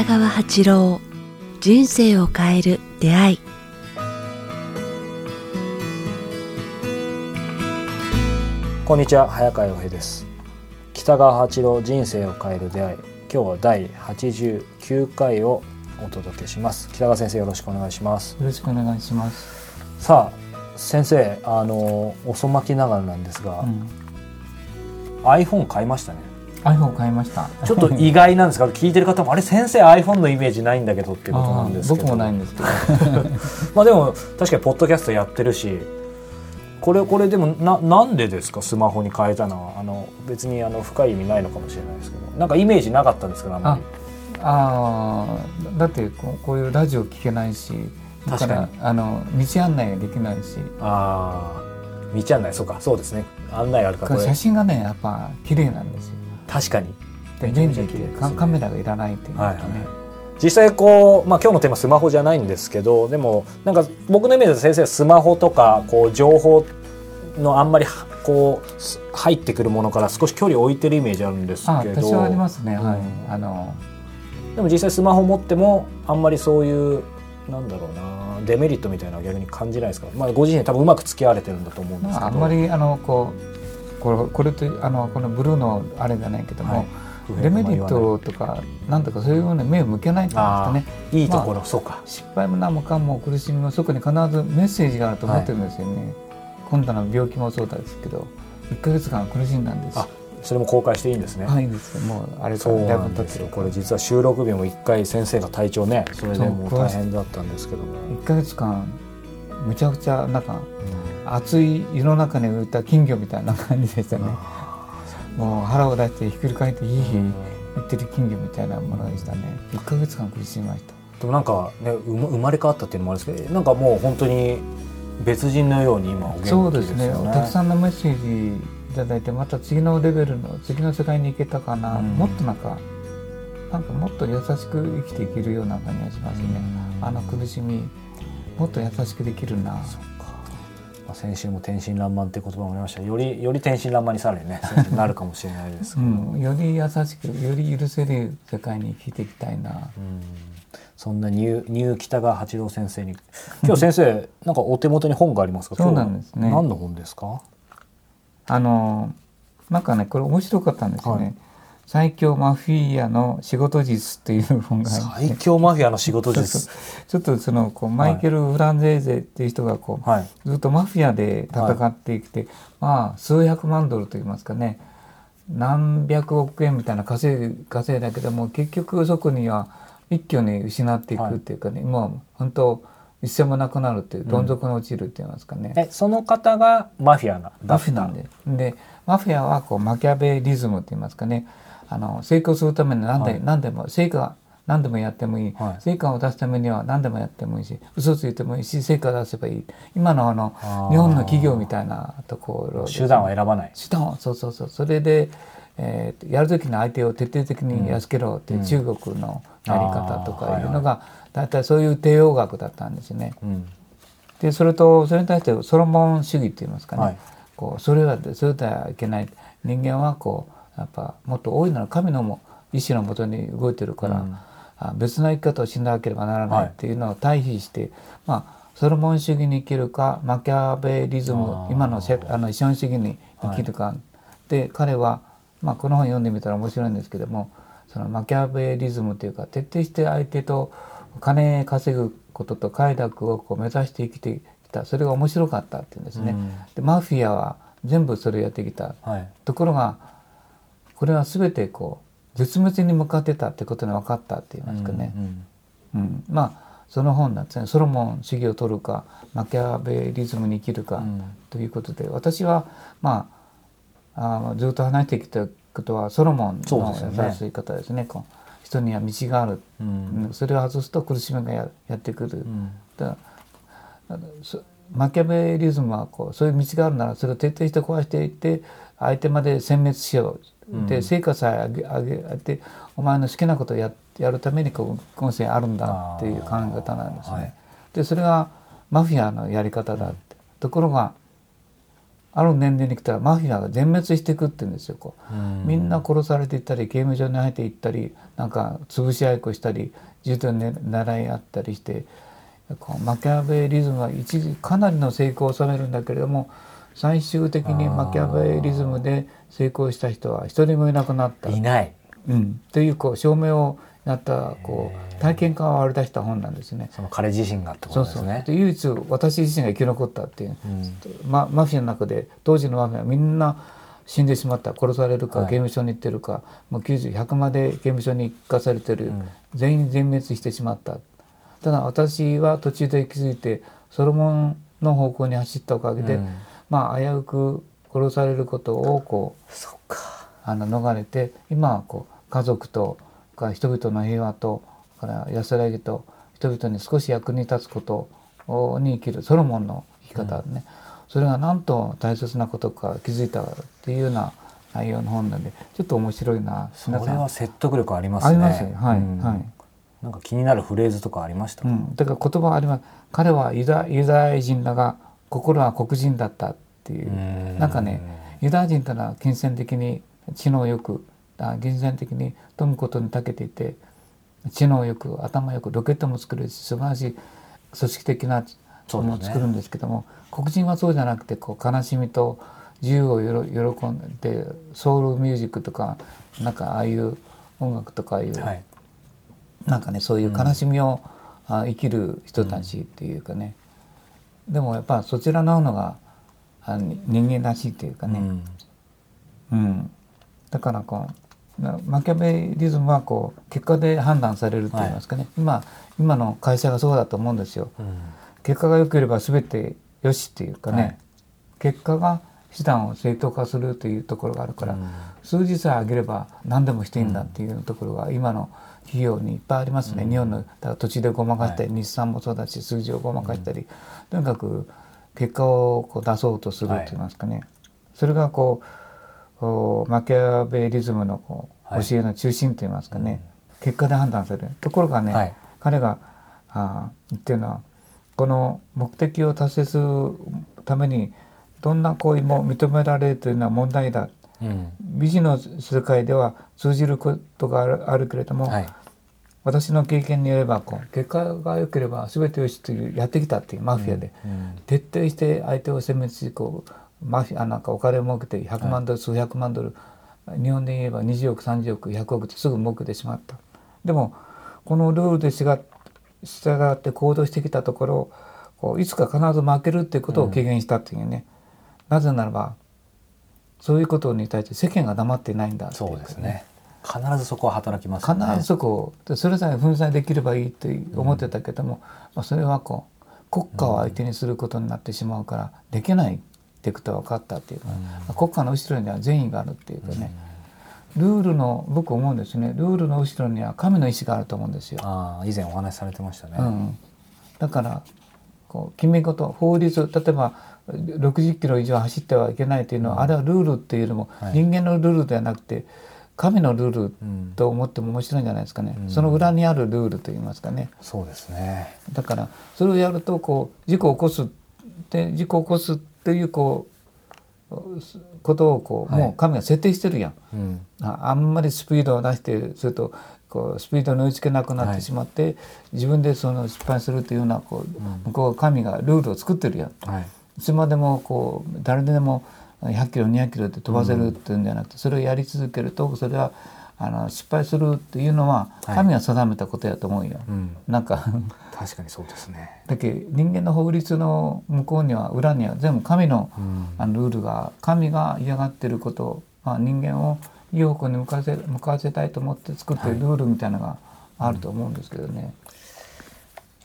北川八郎人生を変える出会い。こんにちは早川洋平です。北川八郎人生を変える出会い。今日は第89回をお届けします。北川先生よろしくお願いします。よろしくお願いします。さあ先生あの遅まきながらなんですが、うん。iPhone 買いましたね iPhone 買いました。ちょっと意外なんですが聞いてる方もあれ先生 iPhone のイメージないんだけどっていうことなんですけど。僕もないんですけど。まあでも確かにポッドキャストやってるしこれこれでもななんでですか？スマホに変えたのは。あの別にあの深い意味ないのかもしれないですけど。なんかイメージなかったんですけどあんまり。ああだってこうこういうラジオ聞けないしだ確かに。あの道案内ができないし。ああ道案内。そうかそうですね。案内あるから写真がねやっぱ綺麗なんですよ確かに。でめちゃめ便利でちゃ綺麗カカメラがいらないっていうのはいはいとね、実際こう、まあ、今日のテーマスマホじゃないんですけどでもなんか僕のイメージで先生はスマホとかこう情報のあんまりはこうす入ってくるものから少し距離を置いてるイメージあるんですあけど。私はありますね、はい。うん。あの。でも実際スマホ持ってもあんまりそういうなんだろうなデメリットみたいなのは逆に感じないですか、まあ、ご自身多分うまく付き合われてるんだと思うんですけど。まあ、あんまりあのこうこれこれとあのこのブルーのあれじゃないけども、はい。デメリットとかなんとかそういうのに目を向けないっていうんですかねいいところ、そうか。失敗も何もかも苦しみもそこに必ずメッセージがあると思ってるんですよね、今度の病気もそうですけど1か月間苦しんだんです。あそれも公開していいんですね、はいいいですよもうあれかそうなんですよ。これ実は収録日も1回先生が体調ねそれでもう大変だったんですけども、1か月間むちゃくちゃなんか熱い湯の中に浮いた金魚みたいな感じでしたね。もう腹を出してひっくり返っていい日言ってる金魚みたいなものでしたね。1か月間苦しみました。でもなんかね生まれ変わったっていうのもあるんですけどなんかもう本当に別人のように今お元気ですよね。そうですね。たくさんのメッセージいただいてまた次のレベルの次の世界に行けたかな、うん。もっとなんかなんかもっと優しく生きていけるような感じがしますね、あの苦しみもっと優しくできるなまあ、先週も天真爛漫って言葉もありました。よりより天真爛漫にさらにね なるかもしれないですけうど、ん、より優しくより許せる世界に生きていきたいな。うん。そんなニューニュー北川八郎先生に。今日先生なんかお手元に本がありますか？そうなんですね。何の本ですか？あのなんかねこれ面白かったんですよね、はい最強マフィアの仕事術っていう本が最強マフィアの仕事術。ちょっとそのこうマイケル・フランゼーゼっていう人がこう、はい。ずっとマフィアで戦ってきて、まあ数百万ドルといいますかね。何百億円みたいな稼い稼いだけども結局そこには一挙に失っていくっていうかね、もう本当一銭もなくなるっていうどん底に落ちるって言いますかね、えその方がマフィアなマフィアなんで。でマフィアはこうマキャベリズムって言いますかねあの成功するために何で,、はい。何でも成果何でもやってもいい、はい。成果を出すためには何でもやってもいい。し嘘ついてもいいし成果を出せばいい。今のあの日本の企業みたいなところね手段は選ばない。手段をそうそうそう。それで、えーやる時の相手を徹底的にやっつけろっていう中国のやり方とかいうのが大体そういう帝王学だったんですね。うん。でそれとそれに対してソロモン主義って言いますかね、はい。こうそれはそれではいけない。人間はこうやっぱもっと大いなる神のも意志のもとに動いてるから、うん。あ別の生き方をしなければならなはい。いっていうのを対比して、まあソロモン主義に生きるかマキャベリズあムー。今のせあの資本主義に生きるか、で彼は、まあ、この本読んでみたら面白いんですけどもそのマキャベリズムというか徹底して相手と金稼ぐことと快楽をこう目指して生きてきた。それが面白かったっていうんですね。うん。でマフィアは全部それをやってきた。はい。ところがこれは全てこう絶滅に向かってたってことが分かったって言いますかね。うん。うんまあその本なんですね。ソロモン主義を取るかマキャベリズムに生きるかうん。ということで、私はまああずっと話してきたことはソロモンの優しい方ですね。こう人には道がある、うん。うんそれを外すと苦しみがややってくる。うん。だマキャベリズムはこうそういう道があるならそれを徹底して壊していって相手まで殲滅しよう、うんで成果さえ上げ上げてお前の好きなことをややるためにこう今世あるんだっていう考え方なんですね。はい。でそれがマフィアのやり方だって、ところがある年齢に来たらマフィアが全滅していくって言うんですよこう。うん。みんな殺されていったり刑務所に入っていったりなんか潰し合いっこしたり銃で、ね、習い合ったりしてこうマキャベリズムは一時かなりの成功を収めるんだけれども最終的にマキャベリズムで成功した人は一人もいなくなった、いない。うん、というこう証明をやったこう体験感を割り出した本なんですね。その彼自身がってこそうそう。とですねで唯一私自身が生き残ったっていう、うん。ま、マフィアの中で当時のマフィアはみんな死んでしまった。殺されるか、はい。刑務所に行ってるかもう90100まで刑務所に行かされてる、うん。全員全滅してしまった。ただ私は途中で気づいてソロモンの方向に走ったおかげで、うんまあ危うく殺されることをこうそっか。あの逃れて今はこう家族とか人々の平和とから安らぎと人々に少し役に立つことに生きるソロモンの生き方ね、それがなんと大切なことか気づいたっていうような内容の本なんでちょっと面白いな。それは説得力ありますね。ありますよ。はい、うん。はい、なんか気になるフレーズとかありました？か、うん、だから言葉あります。彼はユダユダヤ人だが心は黒人だったっていう。うん。なんかねユダヤ人というのは金銭的に知能よくあ金銭的に富むことに長けていて知能よく頭よくロケットも作るし素晴らしい組織的なものを作るんですけども、黒人はそうじゃなくてこう悲しみと自由をよろ喜んでソウルミュージックとかなんかああいう音楽とかああいう、はい。なんかねそういう悲しみを、あ生きる人たちっていうかね、でもやっぱそちらののがあに人間らしいっていうかね、うん。うん、だからこうなマキャベリズムはこう結果で判断されると言いますかね、今今の会社がそうだと思うんですよ。うん。結果が良ければ全てよしっていうかね、はい。結果が手段を正当化するというところがあるから、うん。数字さえ上げれば何でもしていいんだっていうところが今の企業にいっぱいありますね、日本のだ土地でごまかしたり、日産もそうだし数字をごまかしたり、とにかく結果をこう出そうとすると言いますかね、それがこうおマキャベリズムのこうはい。教えの中心と言いますかね、結果で判断される。ところがね、はい。彼があ言ってるのはこの目的を達成するためにどんな行為も認められるというのは問題だ。うん。美人の世界では通じることがあるあるけれども、はい。私の経験によればこう結果が良ければ全てよしというやってきたっていうマフィアで、うん徹底して相手を殲滅しこうマフィアなんかお金を儲けて100万ドル、数百万ドル日本で言えば20億30億100億ってすぐ儲けてしまった。でもこのルールで従って行動してきたところこういつか必ず負けるっていうことを軽減したっていうね、なぜならばそういうことに対して世間が黙っていないんだそうですね。必ずそこは働きますね。ずそこをでそれさえ粉砕できればいいって思ってたけども、まあ、それはこう国家を相手にすることになってしまうからできないってことが分かったっていう。か、まあ国家の後ろには善意があるっていうかね、ルールの僕思うんですね。ルールの後ろには神の意志があると思うんですよ。ああ以前お話しされてましたね、うん、だからこう決め事法律例えば60キロ以上走ってはいけないというのは、あれはルールっていうよりもはい。人間のルールではなくて神のルールうん。と思っても面白いんじゃないですかね、うん。その裏にあるルールといいますかね。そうですね。だからそれをやるとこう事故を起こすで事故を起こすっていうこうことをこう、はい。もう神が設定してるやん。うん。ああんまりスピードを出してするとこうスピードに追いつけなくなってしまって、自分でその失敗するというようなこう、向こう神がルールを作ってるやん。はい。いつまでもこう誰でも100キロ200キロで飛ばせるっていうんじゃなくて、それをやり続けるとそれはあの失敗するっていうのははい。神が定めたことやと思うよ。うん。なんか。確かにそうですね。だけど人間の法律の向こうには裏には全部神のうん。あのルールが神が嫌がってること、まあ、人間をいい方向に向かわせ向かわせたいと思って作ってるルールみたいなのがあると思うんですけどね、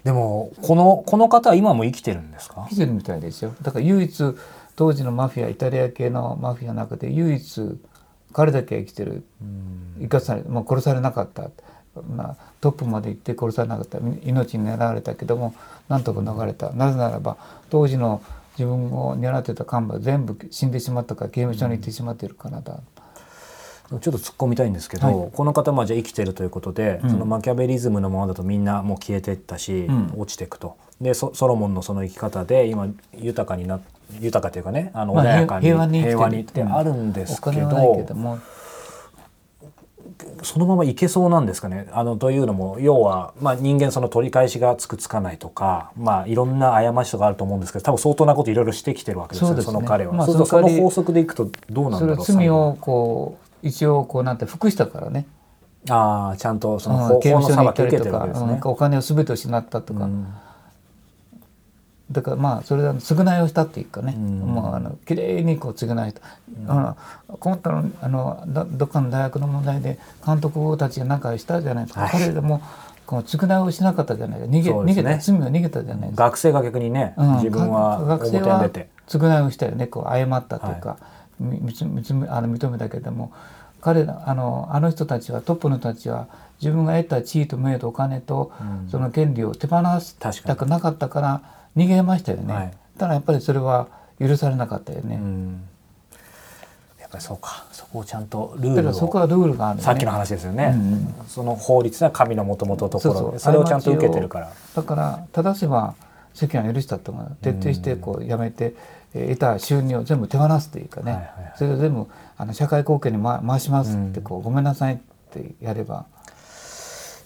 でもこのこの方は今も生きてるんですか？生きてるみたいですよ。だから唯一当時のマフィアイタリア系のマフィアの中で唯一彼だけは生きてる。うん生かされ、まあ、殺されなかった、まあ、トップまで行って殺されなかった。命に狙われたけどもなんとか逃れた。なぜならば当時の自分を狙ってた幹部は全部死んでしまったから刑務所に行ってしまっているからだ、ちょっと突っ込みたいんですけど、はい。この方まあじゃあ生きてるということで、うん。そのマキャベリズムのままだとみんなもう消えていったし、うん。落ちていくと。でソソロモンのその生き方で今豊かにな豊かというかねあのまあ穏やかに平和にってあるんですけどそのままいけそうなんですかね。あのというのも要は、まあ、人間その取り返しがつくつかないとか、まあ、いろんな過ちとかあると思うんですけど多分相当なこといろいろしてきてるわけですよね。その彼は。まあその法則でいくとどうなんだろうは罪をこう一応こうなんて服したからね。ああちゃんとそのうん法法刑務所に行ったりとかね。うん。お金を全て失ったとか、うん。だからまあそれは償いをしたっていうかね、うん。もうあの綺麗にこう償いした、あの今度のあのどどっかの大学の問題で監督たちが何かしたじゃないですか、はい。彼でもこう償いをしなかったじゃない。か逃げ,、ね。逃げた罪を逃げたじゃないですか。学生が逆にね、うん。自分は表に生は出て。償いをしたよね。こう謝ったというか、みみつみつあの認めたけども彼らあのあの人たちはトップの人たちは自分が得た地位と名誉とお金と、うん。その権利を手放したくなかったから逃げましたよね、はい。ただやっぱりそれは許されなかったよね、うん。やっぱりそうか。そこをちゃんとルだールをからそこはルールがあるよね。さっきの話ですよね、うんうん。その法律は神のもともとのところそれをちゃんと受けてるから。だから正せば世間は許したとか徹底してこうやめて、えー得た収入を全部手放すというかね、はいはいはい。それを全部あの社会貢献に回回しますってこう、ごめんなさいってやれば。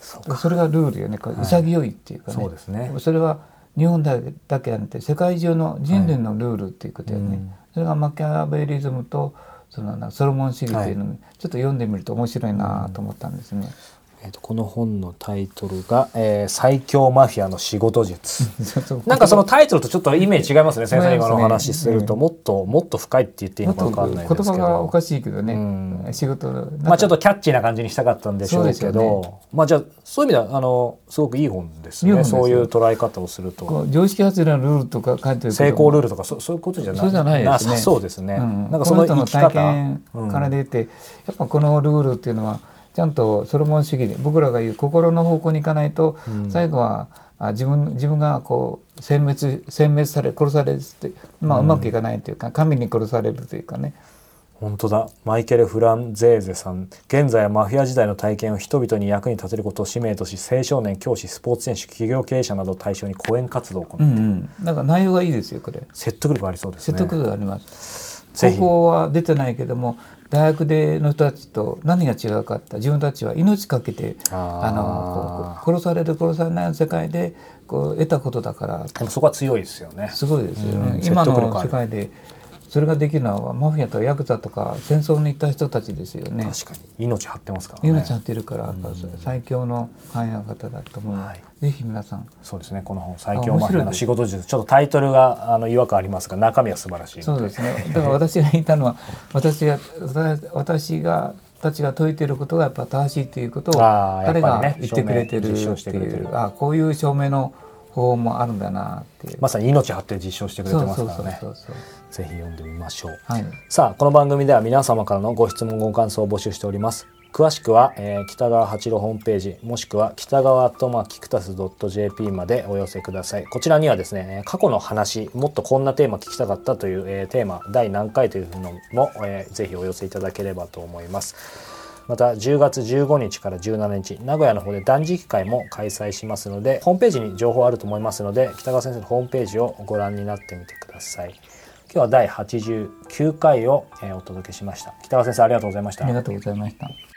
そうそれがルールよね。こう潔いっていうかね、そうですね。それは日本だけじゃなくて世界中の人類のルールっていうことよね、うん。それがマキャベリズムとそのなソロモン主義っていうのにちょっと読んでみると面白いなと思ったんですね。えーとこの本のタイトルが、えー最強マフィアの仕事術」なんかそのタイトルとちょっとイメージ違いますね先生今のお話しすると、うん。もっともっと深いって言っていいのか分かんない言ですけど。葉がおかしいけどね、うん。仕事のまあちょっとキャッチーな感じにしたかったんでしょうけど。よまあじゃあそういう意味ではあのすごくいい本ですね。そういう捉え方をすると。常識外れのルールとか書いてる成功ルールとかそそういうことじゃない。そうじゃないですね。そうですね、うんなんかその生き方。験から出て、やっぱこのルールっていうのはちゃんとソロモン主義で僕らが言う心の方向に行かないと、うん。最後はあ自分自分がこう殲滅殲滅され殺されるって、まあ、うまくいかないというか、神に殺されるというかね。本当だ。マイケル・フランゼーゼさん。現在はマフィア時代の体験を人々に役に立てることを使命とし青少年教師スポーツ選手企業経営者などを対象に講演活動を行う、うんうん。だから内容がいいですよこれ。説得力ありそうですね。説得力があります。ぜひ。高校は出てないけども大学での人たちと何が違うかって自分たちは命かけてあの殺される殺されない世界でこう得たことだから。そこは強いですよね。すごいですようん。ね、今の世界でそれができるのはマフィアとかヤクザとか戦争に行った人たちですよね。確かに。命張ってますからね。命張ってるから最強の考え方だと思う。はい。ぜひ皆さん。そうですね。この本最強マフィアの仕事術。ちょっとタイトルがあの違和感ありますが中身は素晴らしいそうですね。だから私が言ったのは 私が私私がたちが説いていることがやっぱ正しいということを彼がね言ってくれてるっしていうあこういう証明の方法もあるんだなっていう。まさに命張って実証してくれてますからね。ぜひ読んでみましょうはい。さあこの番組では皆様からのご質問ご感想を募集しております詳しくは、えー北川八郎ホームページもしくは北川アットマーキクタス .jp までお寄せくださいこちらにはですねえー過去の話もっとこんなテーマ聞きたかったという、えーテーマ第何回というのも、えーぜひお寄せいただければと思いますまた10月15日から17日名古屋の方で断食会も開催しますのでホームページに情報あると思いますので北川先生のホームページをご覧になってみてください。今日は第89回を、お届けしました。北川先生ありがとうございました。ありがとうございました。